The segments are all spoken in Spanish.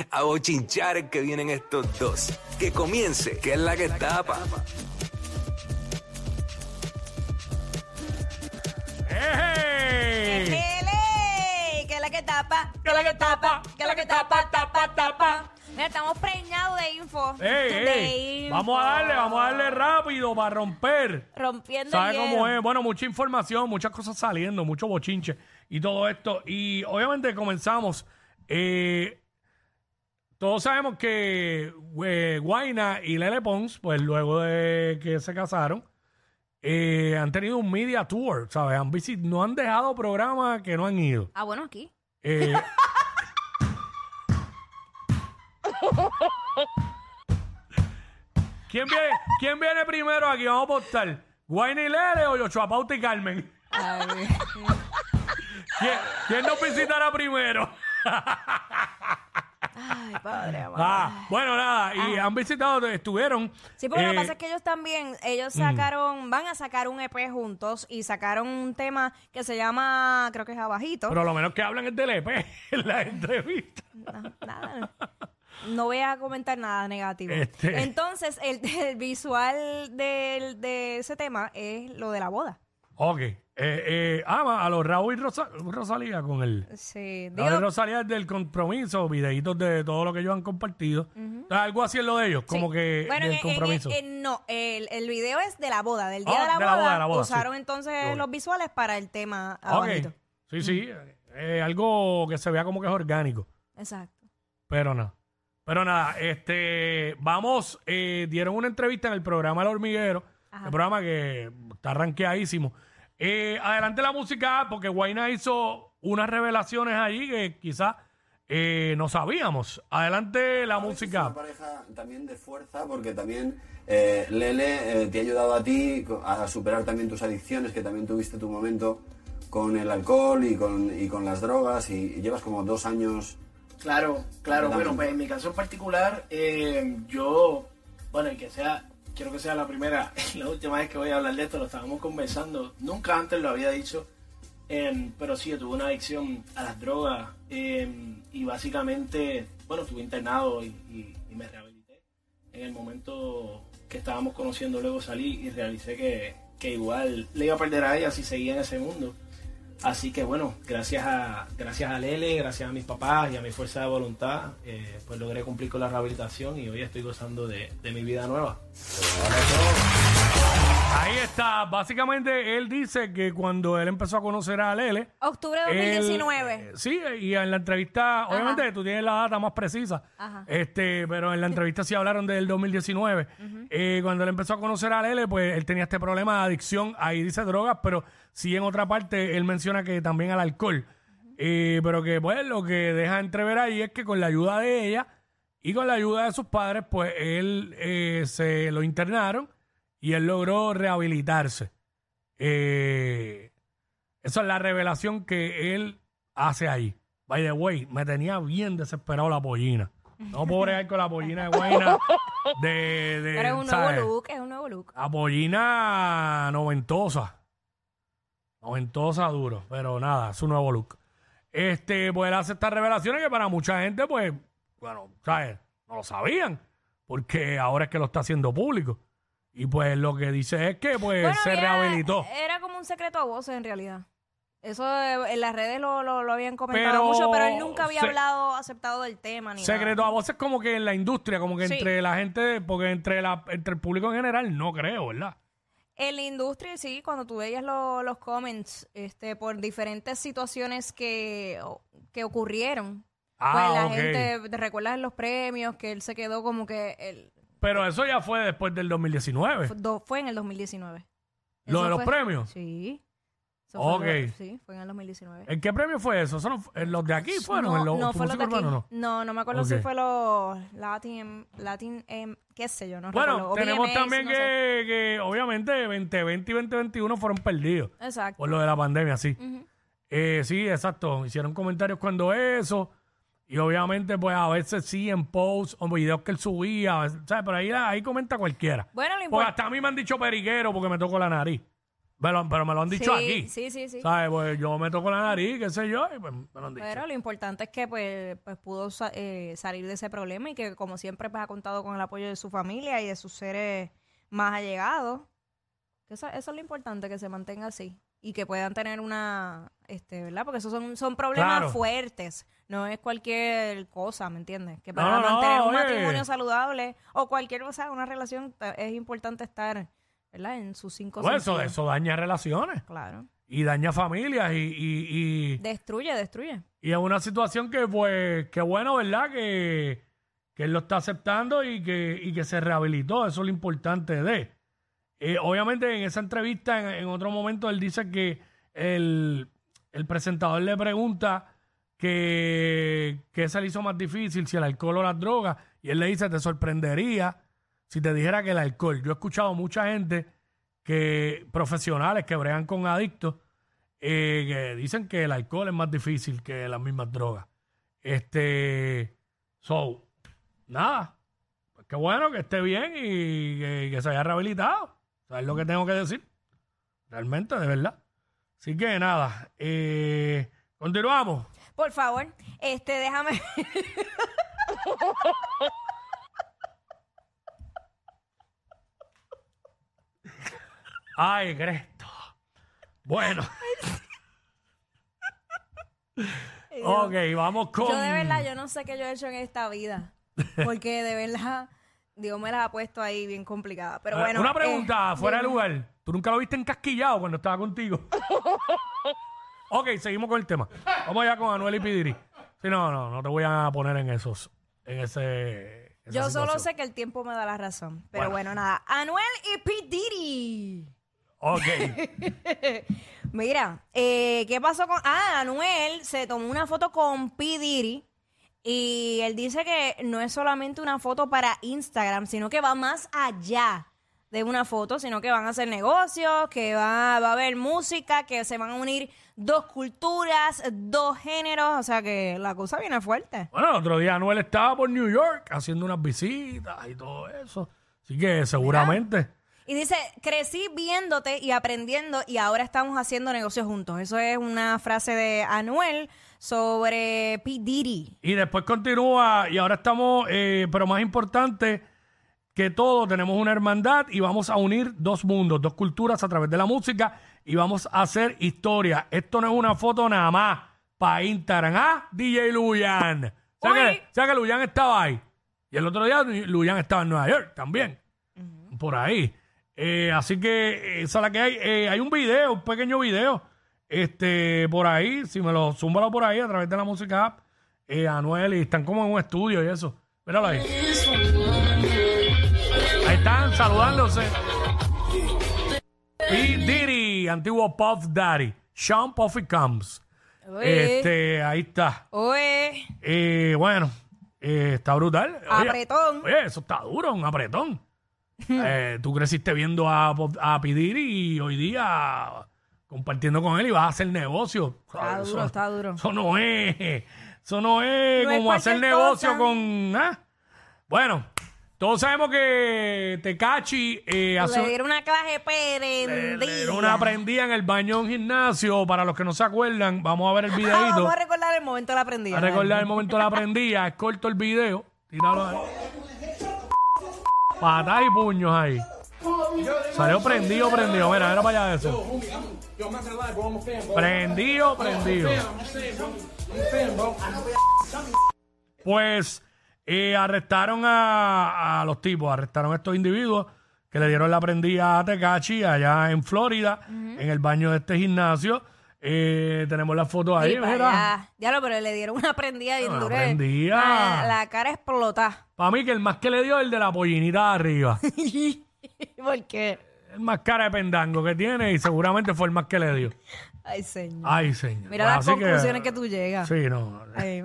a bochinchar que vienen estos dos. Que comience, que es la que tapa. ¡Ey! ¡Ele! Que es la que tapa, Que la que tapa, que es la que tapa, tapa, tapa. Mira, estamos preñados de info. ¡Ey, De ey! info. Vamos a darle, vamos a darle rápido para romper. Rompiendo ¿Sabe el cómo hielo. es? Bueno, mucha información, muchas cosas saliendo, mucho bochinche y todo esto. Y obviamente comenzamos. eh, todos sabemos que eh, Guaina y Lele Pons, pues luego de que se casaron, eh, han tenido un media tour, ¿sabes? Han visit no han dejado programas que no han ido. Ah, bueno, aquí. Eh, ¿Quién viene, ¿Quién viene primero aquí? Vamos a apostar. ¿Guayna y Lele o Yochoa Pauta y Carmen? ¿Quién, quién nos visitará primero? Ay, padre, amado. Ah, bueno, nada. Y han visitado, estuvieron. Sí, porque lo eh, que pasa es que ellos también, ellos sacaron, van a sacar un EP juntos y sacaron un tema que se llama, creo que es Abajito. Pero lo menos que hablan es del EP en la entrevista. No, nada. No voy a comentar nada negativo. Este- Entonces, el, el visual del- de ese tema es lo de la boda. Ok. Eh, eh, ah, a los Raúl y Rosa- Rosalía con el. Sí, Raúl y digo, Rosalía es del compromiso, videitos de todo lo que ellos han compartido. Algo así es lo de ellos, como sí. que Bueno, del en- en- compromiso. en- no, el, el video es de la boda, del día Ah, de, la de la boda, boda, de la boda, Usaron sí. entonces Qué bueno. los visuales para el tema Ok. abajito. Sí, sí. eh, algo que se vea como que es orgánico. Exacto. Pero no. Pero nada, este, vamos, eh, dieron una entrevista en el programa El Hormiguero, el programa que está rankeadísimo. Eh, adelante la música, porque Guayna hizo unas revelaciones allí que quizás eh, no sabíamos. Adelante la Es música. una pareja también de fuerza porque también eh, Lele eh, te ha ayudado a ti a superar también tus adicciones, que también tuviste tu momento con el alcohol y con, y con las drogas y, y llevas como dos años... Claro, claro. Bueno, pues en mi caso en particular, eh, yo, bueno, y que sea, quiero que sea la primera, la última vez que voy a hablar de esto, lo estábamos conversando. Nunca antes lo había dicho, eh, pero sí, yo tuve una adicción a las drogas eh, y básicamente, bueno, estuve internado y, y- y me rehabilité. En el momento que estábamos conociendo, luego salí y realicé que, que igual le iba a perder a ella si seguía en ese mundo. Así que bueno, gracias a, gracias a Lele, gracias a mis papás y a mi fuerza de voluntad, eh, pues logré cumplir con la rehabilitación y hoy estoy gozando de, de mi vida nueva. Ahí está. Básicamente él dice que cuando él empezó a conocer a Lele, Octubre de Él, 2019. eh, sí, y en la entrevista, obviamente tú tienes la data más precisa, Ajá. este, pero en la entrevista sí hablaron del 2019. Eh, cuando él empezó a conocer a Lele, pues él tenía este problema de adicción, ahí dice drogas, pero sí en otra parte él menciona que también al alcohol. Eh, pero que pues lo que deja entrever ahí es que con la ayuda de ella y con la ayuda de sus padres, pues él eh, se lo internaron y él logró rehabilitarse. Eh, esa es la revelación que él hace ahí. By the way, me tenía bien desesperado la pollina. No puedo bregar con la pollina de Guayna de, de Pero es un nuevo look, es un nuevo look. La pollina noventosa. Noventosa duro, pero nada, es un nuevo look. Este, pues él hace estas revelaciones que para mucha gente, pues, bueno, ¿sabes? No lo sabían, porque ahora es que lo está haciendo público. Y pues lo que dice es que pues Bueno, se rehabilitó. Era como un secreto a voces en realidad. Eso eh, en las redes lo, lo, lo habían comentado Pero mucho, pero él nunca había se- hablado, aceptado del tema ni Secreto a voces como que en la industria, como que Sí. entre la gente, porque entre la entre el público en general no creo, ¿verdad? En la industria, sí, cuando tú veías lo- los comments este, por diferentes situaciones que, que ocurrieron. Ah, pues la ok. gente, ¿te recuerdas en los premios que él se quedó como que él, Pero eso ya fue después del 2019. fue, do- fue en el 2019? ¿Lo Eso de los fue- premios? Sí. Eso fue Ok. lo- sí, fue en el 2019. ¿En qué premio fue eso? ¿Eso no fu- en los de aquí fueron? no, ¿En los no tu fue los de música aquí. urbana, No. no? no, me acuerdo Ok. si fue los Latin, Latin, em, qué sé yo, no Bueno, recuerdo. O tenemos también no que, sé. que, obviamente, 2020 y 2021 fueron perdidos Exacto. por lo de la pandemia, sí. Ujú. Eh, sí, exacto. Hicieron comentarios cuando eso. Y obviamente, pues a veces sí en posts o videos que él subía. a veces, ¿sabes? Pero ahí, ahí comenta cualquiera. Bueno, lo Porque hasta a mí me han dicho periquero porque me toco la nariz. Me lo- pero me lo han dicho sí, aquí. Sí, sí, sí. ¿Sabes? Pues yo me toco la nariz, qué sé yo, y pues me lo han dicho. Pero lo importante es que pues, pues pudo sa- eh, salir de ese problema y que como siempre pues ha contado con el apoyo de su familia y de sus seres más allegados. Que Eso, eso es lo importante, que se mantenga así. Y que puedan tener una, este, ¿verdad? Porque esos son, son problemas Claro. fuertes. No es cualquier cosa, ¿me entiendes? Que para no, no, mantener un oye. matrimonio saludable o cualquier cosa, una relación, ta- es importante estar, ¿verdad? En sus cinco Pues eso, sentidos. eso daña relaciones Claro. y daña familias y, y, y, Destruye, destruye. y es una situación que pues, qué bueno, ¿verdad? Que, que él lo está aceptando y que, y que se rehabilitó, eso es lo importante de. Eh, obviamente en esa entrevista, en, en otro momento, él dice que el, el presentador le pregunta que, que se le hizo más difícil, si el alcohol o las drogas, y él le dice, te sorprendería si te dijera que el alcohol. Yo he escuchado mucha gente que profesionales que bregan con adictos eh, que dicen que el alcohol es más difícil que las mismas drogas. Este, so, nada, pues qué bueno que esté bien y que, se haya rehabilitado. ¿Sabes lo que tengo que decir? Realmente, de verdad. Así que nada, eh, continuamos. Por favor, este, déjame. Ay, Cristo. Bueno. ok, vamos con. Yo de verdad, yo no sé qué yo he hecho en esta vida. Porque de verdad, Dios me las ha puesto ahí bien complicada. Pero bueno. Una eh, pregunta, fuera de dime. lugar. ¿Tú nunca lo viste encasquillado cuando estaba contigo? ok, seguimos con el tema. Vamos ya con Anuel y Pidiri. Sí, no, no, no te voy a poner en esos, en ese. esa Yo solo situación. sé que el tiempo me da la razón. Pero Bueno. bueno, nada. Anuel y P. Diddy. Ok. Mira, eh, ¿qué pasó con...? Ah, Anuel se tomó una foto con P. Diddy y él dice que no es solamente una foto para Instagram, sino que va más allá de una foto, sino que van a hacer negocios, que va, va a haber música, que se van a unir dos culturas, dos géneros, o sea que la cosa viene fuerte. Bueno, el otro día Anuel estaba por New York haciendo unas visitas y todo eso. Así que seguramente. Y dice, crecí viéndote y aprendiendo y ahora estamos haciendo negocios juntos. Eso es una frase de Anuel sobre P. Diddy. Y después continúa, y ahora estamos, eh, pero más importante que todo, tenemos una hermandad y vamos a unir dos mundos, dos culturas a través de la música y vamos a hacer historia. Esto no es una foto nada más para Instagram. ¿Ah? DJ Luyan. O que, o sea que Luyan estaba ahí. Y el otro día Luyan estaba en Nueva York también. Por ahí. Eh, así que esa es la que hay. Eh, hay un video, un pequeño video. Este, por ahí, si me lo zúmbalo por ahí a través de la música app, eh, Anuel, y están como en un estudio y eso. Míralo ahí. Están saludándose. P. Diddy, antiguo Puff Daddy. Sean Puffy Combs. Oye, Este, ahí está. oye, Eh, bueno, eh, está brutal. Oye, apretón. Oye, eso está duro, un apretón. Eh, tú creciste viendo a, a Pidiri y hoy día compartiendo con él y vas a hacer negocio. Está Eso- duro, está duro. Eso no es, eso no es No es como hacer negocio cosa. con... ¿ah? Bueno, todos sabemos que Tecachi eh, hace Le dieron una clase le- le prendida. dieron una prendida en el baño de un gimnasio. Para los que no se acuerdan, vamos a ver el Ah, videito. vamos a recordar el momento de la prendida. A recordar el momento de la prendida, es corto el video. Tíralo ahí. Patas y puños ahí. Salió prendido, prendido. Mira, mira para allá eso. Prendido, prendido. Pues eh, arrestaron a, a los tipos, arrestaron a estos individuos que le dieron la prendida a Tecachi allá en Florida, en el baño de este gimnasio. Eh, tenemos la foto ahí, mira. allá. Diablo, pero le dieron una prendida bien Una dura. prendida. La, la cara explota. Para mí que el más que le dio es el de la pollinita de arriba. ¿Por qué? el más cara de pendango que tiene y seguramente fue el más que le dio. Ay, señor. Ay, señor. Mira las así conclusiones que, tú llegas. Sí, no. Ay,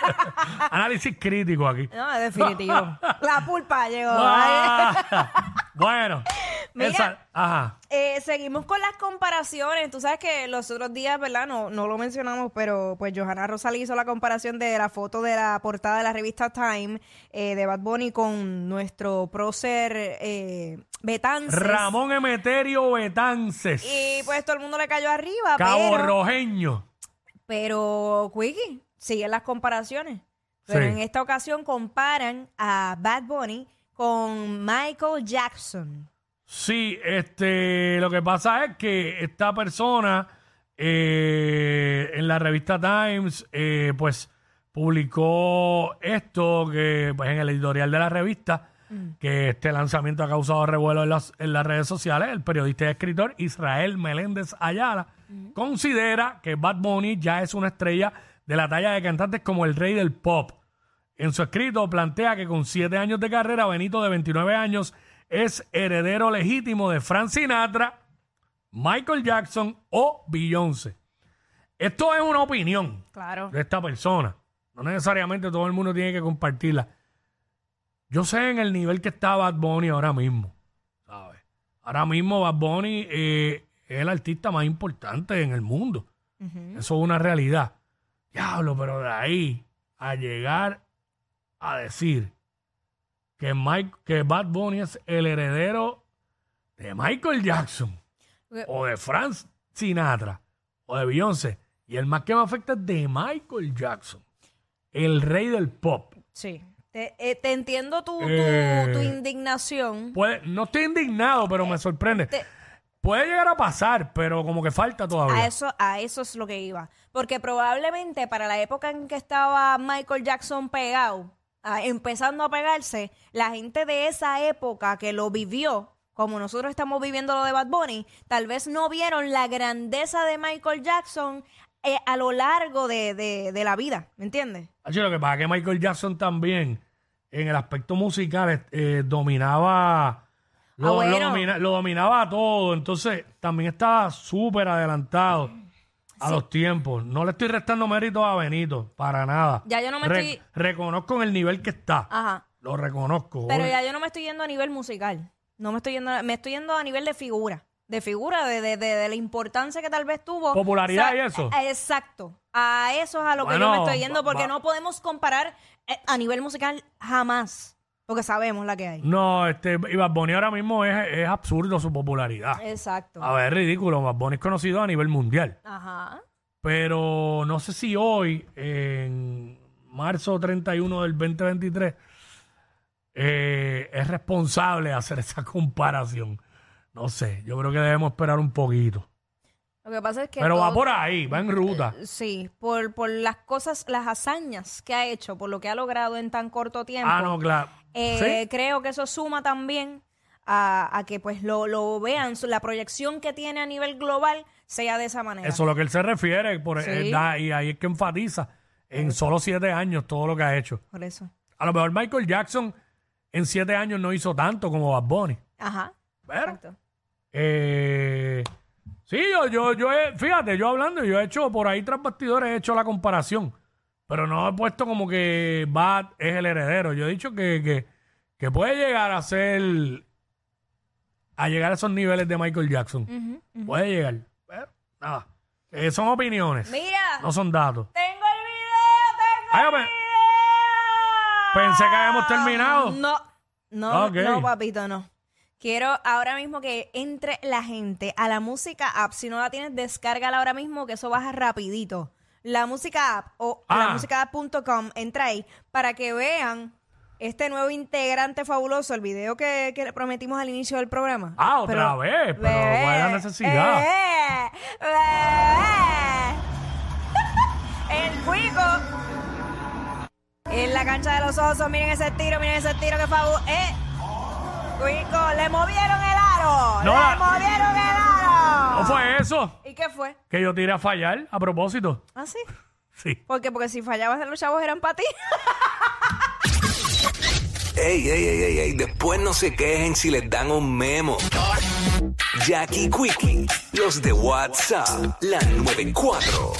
Análisis crítico aquí. no, definitivo. La pulpa llegó. Ay. Ah, bueno, Mira. Esa, ajá. Eh, seguimos con las comparaciones. Tú sabes que los otros días, ¿verdad? No, no lo mencionamos, pero pues Johanna Rosalí hizo la comparación de la foto de la portada de la revista Time eh, de Bad Bunny con nuestro prócer eh, Betances. Ramón Emeterio Betances. Y pues todo el mundo le cayó arriba, Cabo pero, Rojeño. pero Quickie, siguen las comparaciones. Pero Sí. en esta ocasión comparan a Bad Bunny con Michael Jackson. Sí, este, lo que pasa es que esta persona eh, en la revista Times, eh, pues publicó esto que, pues en el editorial de la revista, que este lanzamiento ha causado revuelo en las, en las redes sociales. El periodista y escritor Israel Meléndez Ayala considera que Bad Bunny ya es una estrella de la talla de cantantes como el rey del pop. En su escrito plantea que con siete años de carrera, Benito de 29 años es heredero legítimo de Frank Sinatra, Michael Jackson o Beyoncé. Esto es una opinión Claro. de esta persona. No necesariamente todo el mundo tiene que compartirla. Yo sé en el nivel que está Bad Bunny ahora mismo. ¿sabes? Ahora mismo Bad Bunny eh, es el artista más importante en el mundo. Eso es una realidad. Diablo, pero de ahí a llegar a decir que, Mike, que Bad Bunny es el heredero de Michael Jackson o de Frank Sinatra o de Beyoncé. Y el más que me afecta es de Michael Jackson, el rey del pop. Sí. Te, eh, te entiendo tu, tu- Eh. tu indignación. Puede, no estoy indignado, pero me sorprende. te- Puede llegar a pasar, pero como que falta todavía. A eso, a eso es lo que iba. Porque probablemente para la época en que estaba Michael Jackson pegado, ah, empezando a pegarse, la gente de esa época que lo vivió, como nosotros estamos viviendo lo de Bad Bunny, tal vez no vieron la grandeza de Michael Jackson eh, a lo largo de, de- de la vida, ¿me entiendes? Así lo que pasa es que Michael Jackson también, en el aspecto musical, eh, dominaba. Lo, Ah, bueno. lo domina- lo dominaba todo. Entonces, también estaba súper adelantado a los tiempos. No le estoy restando mérito a Benito, para nada. Ya yo no me Re- estoy- Reconozco en el nivel que está. Ajá. Lo reconozco. Pero ya yo no me estoy yendo a nivel musical. No me estoy yendo, me estoy yendo a nivel de figura. De figura, de, de, de- de la importancia que tal vez tuvo. Popularidad y eso. a- Exacto. A eso es a lo que yo Bueno, me estoy yendo, va- porque va- no podemos comparar eh, a nivel musical jamás. Porque sabemos la que hay. No, este, y Bad Bunny ahora mismo es, es absurdo su popularidad. Exacto. A ver, es ridículo. Bad Bunny es conocido a nivel mundial. Ajá. Pero no sé si hoy, en marzo 31 del 2023, eh, es responsable hacer esa comparación. No sé, yo creo que debemos esperar un poquito. Lo que pasa es que. Pero va por ahí, va en ruta. Sí, por, por las cosas, las hazañas que ha hecho, por lo que ha logrado en tan corto tiempo. Ah, no, claro. Eh, ¿Sí? Creo que eso suma también a, a que pues lo, lo vean, la proyección que tiene a nivel global sea de esa manera. Eso es lo que él se refiere, por, Sí. eh, da- y ahí es que enfatiza en solo siete años todo lo que ha hecho. Por eso. A lo mejor Michael Jackson en siete años no hizo tanto como Bad Bunny. Ajá. Pero, Exacto. Eh, sí, yo, yo, yo he, fíjate, yo hablando, yo he hecho por ahí tras bastidores, he hecho la comparación, pero no he puesto como que Bad es el heredero. Yo he dicho que, que, que puede llegar a ser, a llegar a esos niveles de Michael Jackson. Puede llegar, pero nada, Eh, son opiniones, Mira, no son datos. tengo el video, tengo Ay, el video. Pensé que habíamos terminado. No, no, Ok. no, papito, no. Quiero ahora mismo que entre la gente a la música app. Si no la tienes, descárgala ahora mismo, que eso baja rapidito. La música app o Ah. la musicaapp.com, entra ahí para que vean este nuevo integrante fabuloso, el video que, que le prometimos al inicio del programa. Ah, otra vez, pero ¿cuál es la necesidad? bebé, bebé. el cuico. En la cancha de los osos, miren ese tiro, miren ese tiro que fabu... ¡Eh! Cuico, le movieron el aro. No, le la- movieron el aro. ¿No fue eso? ¿Y qué fue? Que yo tiré a fallar a propósito. ¿Ah, sí? Sí. ¿Por qué? Porque si fallabas los chavos eran para ti. Ey, ey, ey, ey, ey, después no se quejen si les dan un memo. Jackie Quickie, los de WhatsApp, la 94.